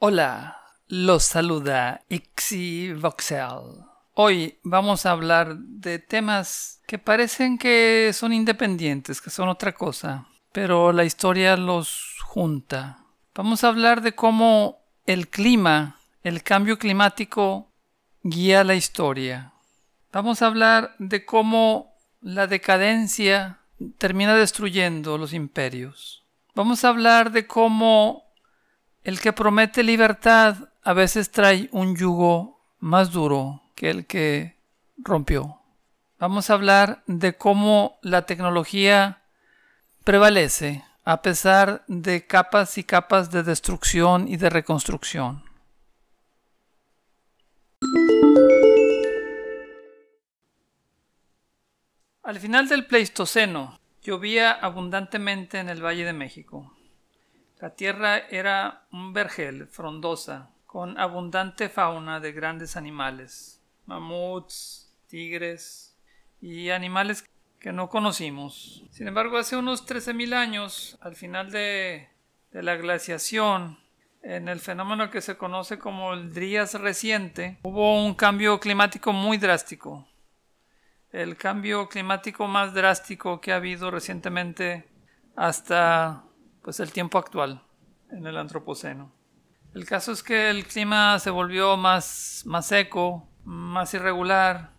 Hola, los saluda Ixi Voxel. Hoy vamos a hablar de temas que parecen que son independientes, que son otra cosa, pero la historia los junta. Vamos a hablar de cómo el clima, el cambio climático, guía la historia. Vamos a hablar de cómo la decadencia termina destruyendo los imperios. Vamos a hablar de cómo el que promete libertad a veces trae un yugo más duro que el que rompió. Vamos a hablar de cómo la tecnología prevalece a pesar de capas y capas de destrucción y de reconstrucción. Al final del Pleistoceno llovía abundantemente en el Valle de México. La tierra era un vergel frondosa, con abundante fauna de grandes animales, mamuts, tigres y animales que no conocimos. Sin embargo, hace unos 13.000 años, al final de, la glaciación, en el fenómeno que se conoce como el Drías reciente, hubo un cambio climático muy drástico el cambio climático más drástico que ha habido recientemente hasta pues el tiempo actual en el antropoceno. El caso es que el clima se volvió más, más seco, más irregular,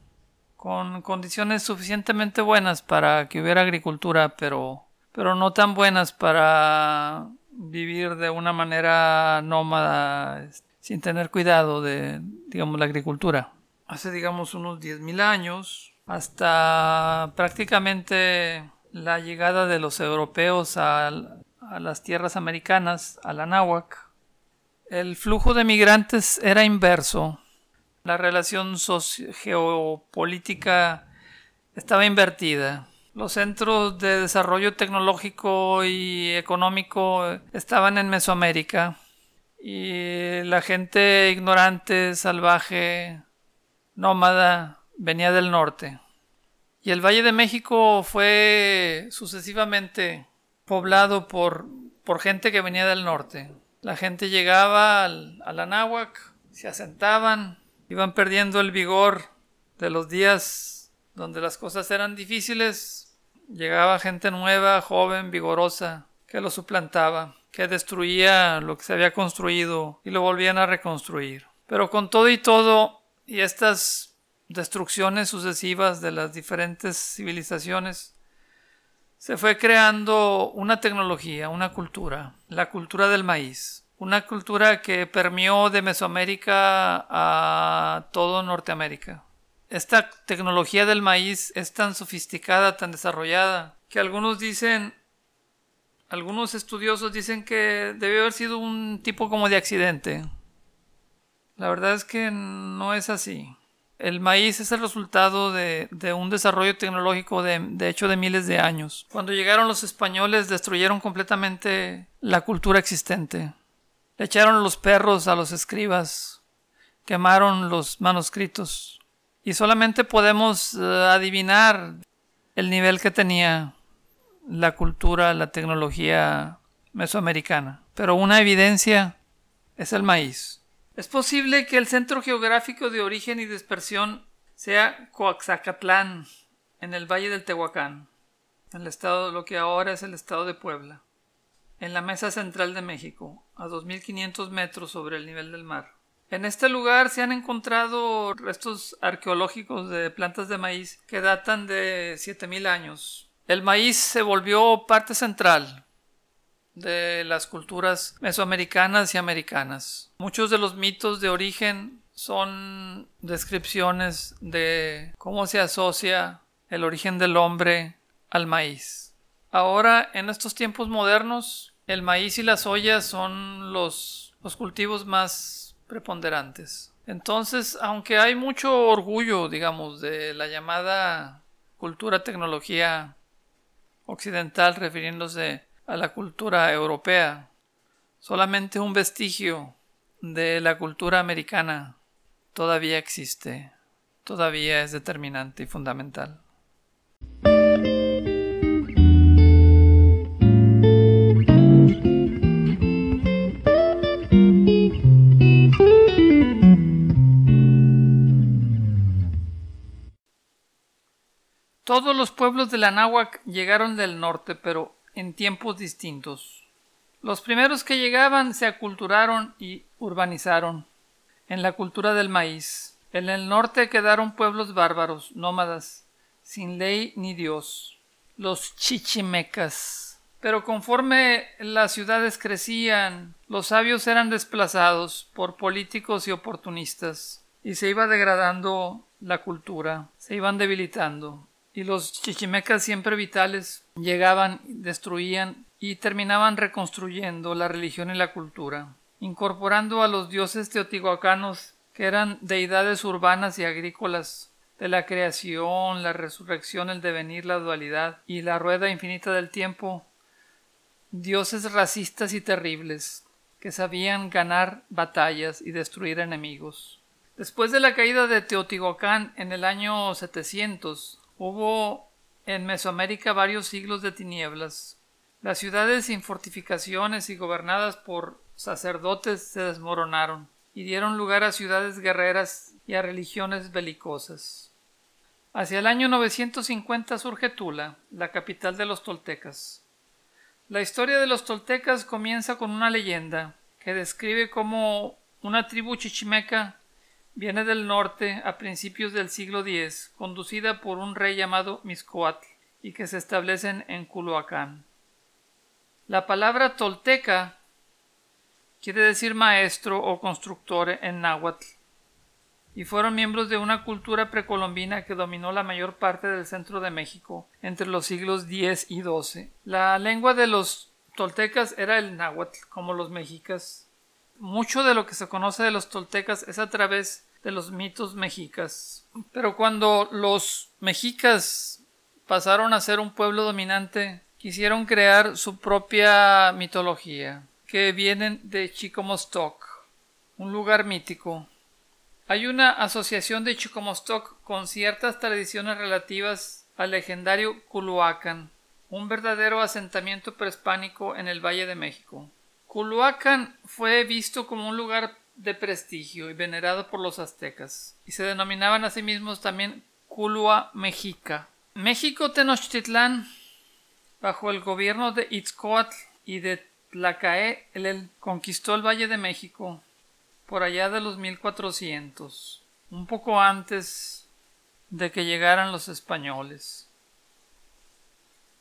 con condiciones suficientemente buenas para que hubiera agricultura, pero, pero no tan buenas para vivir de una manera nómada sin tener cuidado de, digamos, la agricultura. Hace, digamos, unos 10.000 años, hasta prácticamente la llegada de los europeos a, las tierras americanas, a la náhuac, el flujo de migrantes era inverso. La relación geopolítica estaba invertida. Los centros de desarrollo tecnológico y económico estaban en Mesoamérica y la gente ignorante, salvaje, nómada, venía del norte. Y el Valle de México fue sucesivamente poblado por, por gente que venía del norte. La gente llegaba al, a la náhuac, se asentaban, iban perdiendo el vigor de los días donde las cosas eran difíciles. Llegaba gente nueva, joven, vigorosa, que lo suplantaba, que destruía lo que se había construido y lo volvían a reconstruir. Pero con todo y todo, y estas destrucciones sucesivas de las diferentes civilizaciones, se fue creando una tecnología, una cultura, la cultura del maíz, una cultura que permeó de Mesoamérica a todo Norteamérica. Esta tecnología del maíz es tan sofisticada, tan desarrollada, que algunos dicen, algunos estudiosos dicen que debe haber sido un tipo como de accidente. La verdad es que no es así. El maíz es el resultado de, un desarrollo tecnológico de, hecho de miles de años. Cuando llegaron los españoles destruyeron completamente la cultura existente. Le echaron los perros a los escribas, quemaron los manuscritos y solamente podemos eh, adivinar el nivel que tenía la cultura, la tecnología mesoamericana. Pero una evidencia es el maíz. Es posible que el centro geográfico de origen y dispersión sea Coaxacatlán, en el valle del Tehuacán, en el estado, lo que ahora es el estado de Puebla, en la mesa central de México, a 2.500 metros sobre el nivel del mar. En este lugar se han encontrado restos arqueológicos de plantas de maíz que datan de 7.000 años. El maíz se volvió parte central de las culturas mesoamericanas y americanas. Muchos de los mitos de origen son descripciones de cómo se asocia el origen del hombre al maíz. Ahora, en estos tiempos modernos, el maíz y la soya son los, los cultivos más preponderantes. Entonces, aunque hay mucho orgullo, digamos, de la llamada cultura tecnología occidental refiriéndose a la cultura europea. Solamente un vestigio de la cultura americana todavía existe, todavía es determinante y fundamental. Todos los pueblos de la Náhuac llegaron del norte, pero en tiempos distintos. Los primeros que llegaban se aculturaron y urbanizaron en la cultura del maíz. En el norte quedaron pueblos bárbaros, nómadas, sin ley ni Dios, los chichimecas. Pero conforme las ciudades crecían, los sabios eran desplazados por políticos y oportunistas, y se iba degradando la cultura, se iban debilitando y los chichimecas siempre vitales llegaban, destruían y terminaban reconstruyendo la religión y la cultura, incorporando a los dioses teotihuacanos que eran deidades urbanas y agrícolas de la creación, la resurrección, el devenir, la dualidad y la rueda infinita del tiempo, dioses racistas y terribles que sabían ganar batallas y destruir enemigos. Después de la caída de Teotihuacán en el año 700, Hubo en Mesoamérica varios siglos de tinieblas. Las ciudades sin fortificaciones y gobernadas por sacerdotes se desmoronaron y dieron lugar a ciudades guerreras y a religiones belicosas. Hacia el año 950 surge Tula, la capital de los toltecas. La historia de los toltecas comienza con una leyenda que describe cómo una tribu chichimeca Viene del norte a principios del siglo X, conducida por un rey llamado Miscoatl, y que se establecen en Culhuacán. La palabra tolteca quiere decir maestro o constructor en náhuatl, y fueron miembros de una cultura precolombina que dominó la mayor parte del centro de México entre los siglos X y XII. La lengua de los toltecas era el náhuatl, como los mexicas. Mucho de lo que se conoce de los toltecas es a través de los mitos mexicas. Pero cuando los mexicas pasaron a ser un pueblo dominante, quisieron crear su propia mitología, que vienen de Chicomostoc, un lugar mítico. Hay una asociación de Chicomostoc con ciertas tradiciones relativas al legendario Culhuacan, un verdadero asentamiento prehispánico en el Valle de México. Culhuacan fue visto como un lugar de prestigio y venerado por los aztecas, y se denominaban a sí mismos también Culua Mexica. México Tenochtitlán, bajo el gobierno de Itzcoatl y de Tlacaé, el conquistó el Valle de México por allá de los 1400, un poco antes de que llegaran los españoles.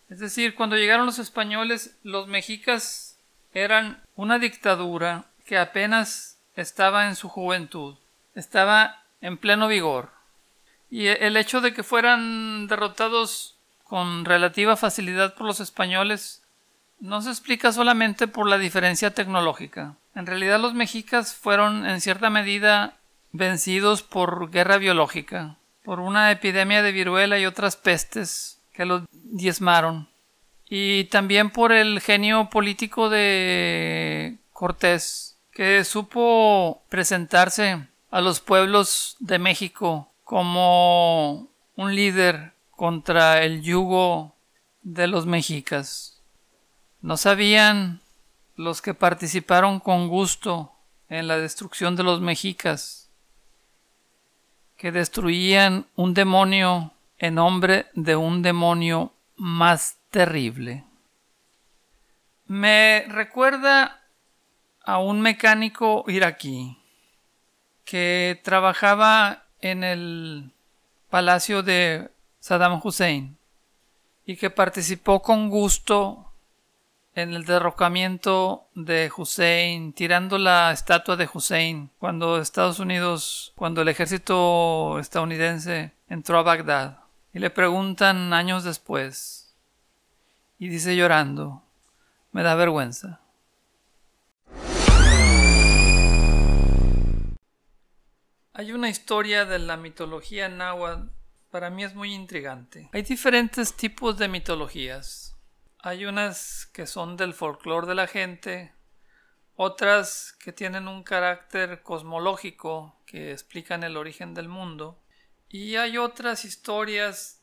Es decir, cuando llegaron los españoles, los mexicas eran una dictadura que apenas estaba en su juventud, estaba en pleno vigor. Y el hecho de que fueran derrotados con relativa facilidad por los españoles no se explica solamente por la diferencia tecnológica. En realidad los mexicas fueron en cierta medida vencidos por guerra biológica, por una epidemia de viruela y otras pestes que los diezmaron, y también por el genio político de Cortés, que supo presentarse a los pueblos de México como un líder contra el yugo de los mexicas. No sabían los que participaron con gusto en la destrucción de los mexicas, que destruían un demonio en nombre de un demonio más terrible. Me recuerda a un mecánico iraquí que trabajaba en el palacio de Saddam Hussein y que participó con gusto en el derrocamiento de Hussein, tirando la estatua de Hussein cuando Estados Unidos, cuando el ejército estadounidense entró a Bagdad. Y le preguntan años después, y dice llorando, me da vergüenza. Hay una historia de la mitología náhuatl, para mí es muy intrigante. Hay diferentes tipos de mitologías. Hay unas que son del folclore de la gente, otras que tienen un carácter cosmológico que explican el origen del mundo, y hay otras historias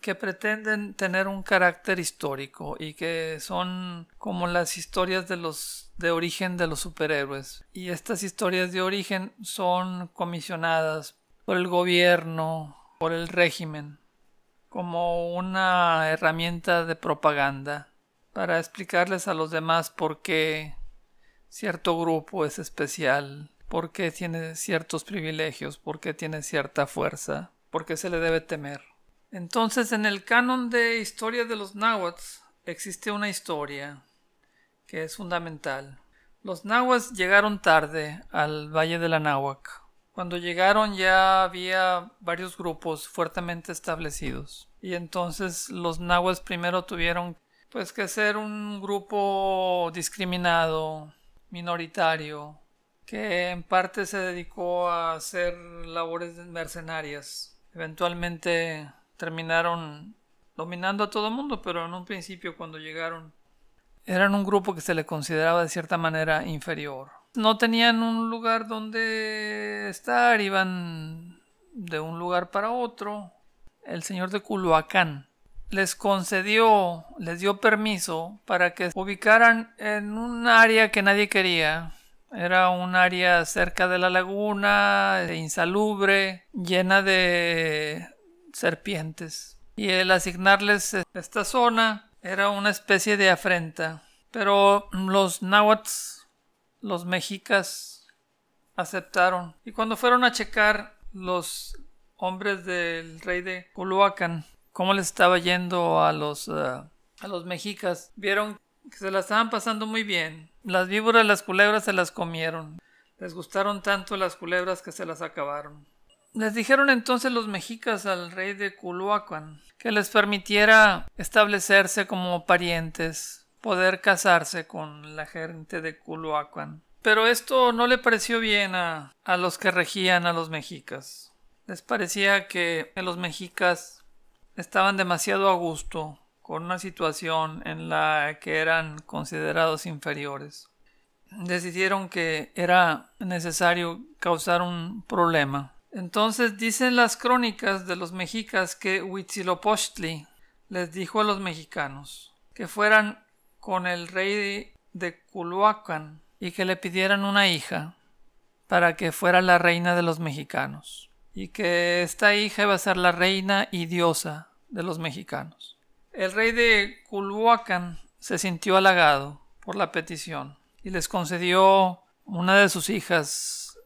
que pretenden tener un carácter histórico y que son como las historias de los de origen de los superhéroes y estas historias de origen son comisionadas por el gobierno por el régimen como una herramienta de propaganda para explicarles a los demás por qué cierto grupo es especial, por qué tiene ciertos privilegios, por qué tiene cierta fuerza, por qué se le debe temer. Entonces, en el canon de historia de los náhuatl existe una historia que es fundamental. Los nahuas llegaron tarde al Valle de la Náhuac. Cuando llegaron ya había varios grupos fuertemente establecidos. Y entonces los nahuas primero tuvieron pues que ser un grupo discriminado, minoritario, que en parte se dedicó a hacer labores mercenarias. Eventualmente terminaron dominando a todo el mundo, pero en un principio cuando llegaron eran un grupo que se le consideraba de cierta manera inferior. No tenían un lugar donde estar, iban de un lugar para otro. El señor de Culhuacán les concedió, les dio permiso para que se ubicaran en un área que nadie quería. Era un área cerca de la laguna, insalubre, llena de serpientes. Y el asignarles esta zona era una especie de afrenta. Pero los náhuatl, los mexicas, aceptaron. Y cuando fueron a checar los hombres del rey de Culhuacan, cómo les estaba yendo a los, eh, a los mexicas, vieron que se la estaban pasando muy bien. Las víboras, las culebras se las comieron. Les gustaron tanto las culebras que se las acabaron. Les dijeron entonces los mexicas al rey de Culhuacan que les permitiera establecerse como parientes, poder casarse con la gente de Culhuacan. Pero esto no le pareció bien a, a los que regían a los mexicas. Les parecía que los mexicas estaban demasiado a gusto con una situación en la que eran considerados inferiores. Decidieron que era necesario causar un problema entonces dicen las crónicas de los mexicas que Huitzilopochtli les dijo a los mexicanos que fueran con el rey de Culhuacan y que le pidieran una hija para que fuera la reina de los mexicanos y que esta hija iba a ser la reina y diosa de los mexicanos. El rey de Culhuacan se sintió halagado por la petición y les concedió una de sus hijas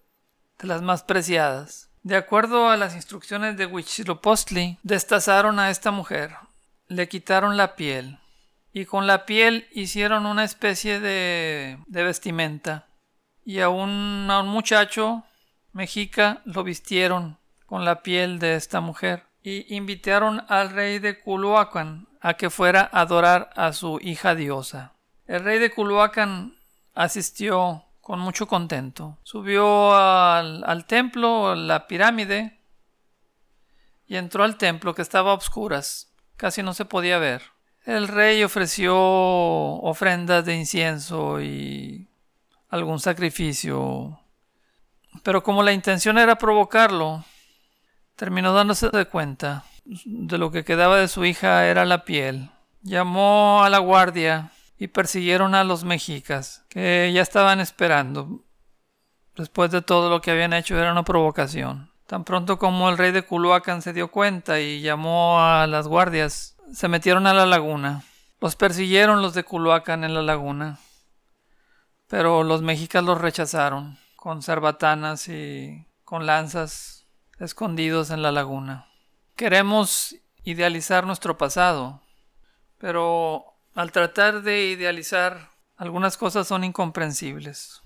de las más preciadas de acuerdo a las instrucciones de Huitzilopochtli, destazaron a esta mujer, le quitaron la piel y con la piel hicieron una especie de, de vestimenta y a un, a un muchacho mexica lo vistieron con la piel de esta mujer y invitaron al rey de Culhuacan a que fuera a adorar a su hija diosa. El rey de Culhuacan asistió con mucho contento. Subió al, templo, la pirámide, y entró al templo que estaba a obscuras, casi no se podía ver. El rey ofreció ofrendas de incienso y algún sacrificio, pero como la intención era provocarlo, terminó dándose de cuenta de lo que quedaba de su hija era la piel. Llamó a la guardia y persiguieron a los mexicas, que ya estaban esperando. Después de todo lo que habían hecho era una provocación. Tan pronto como el rey de Culhuacan se dio cuenta y llamó a las guardias, se metieron a la laguna. Los persiguieron los de Culhuacan en la laguna. Pero los mexicas los rechazaron, con cerbatanas y con lanzas escondidos en la laguna. Queremos idealizar nuestro pasado, pero al tratar de idealizar, algunas cosas son incomprensibles.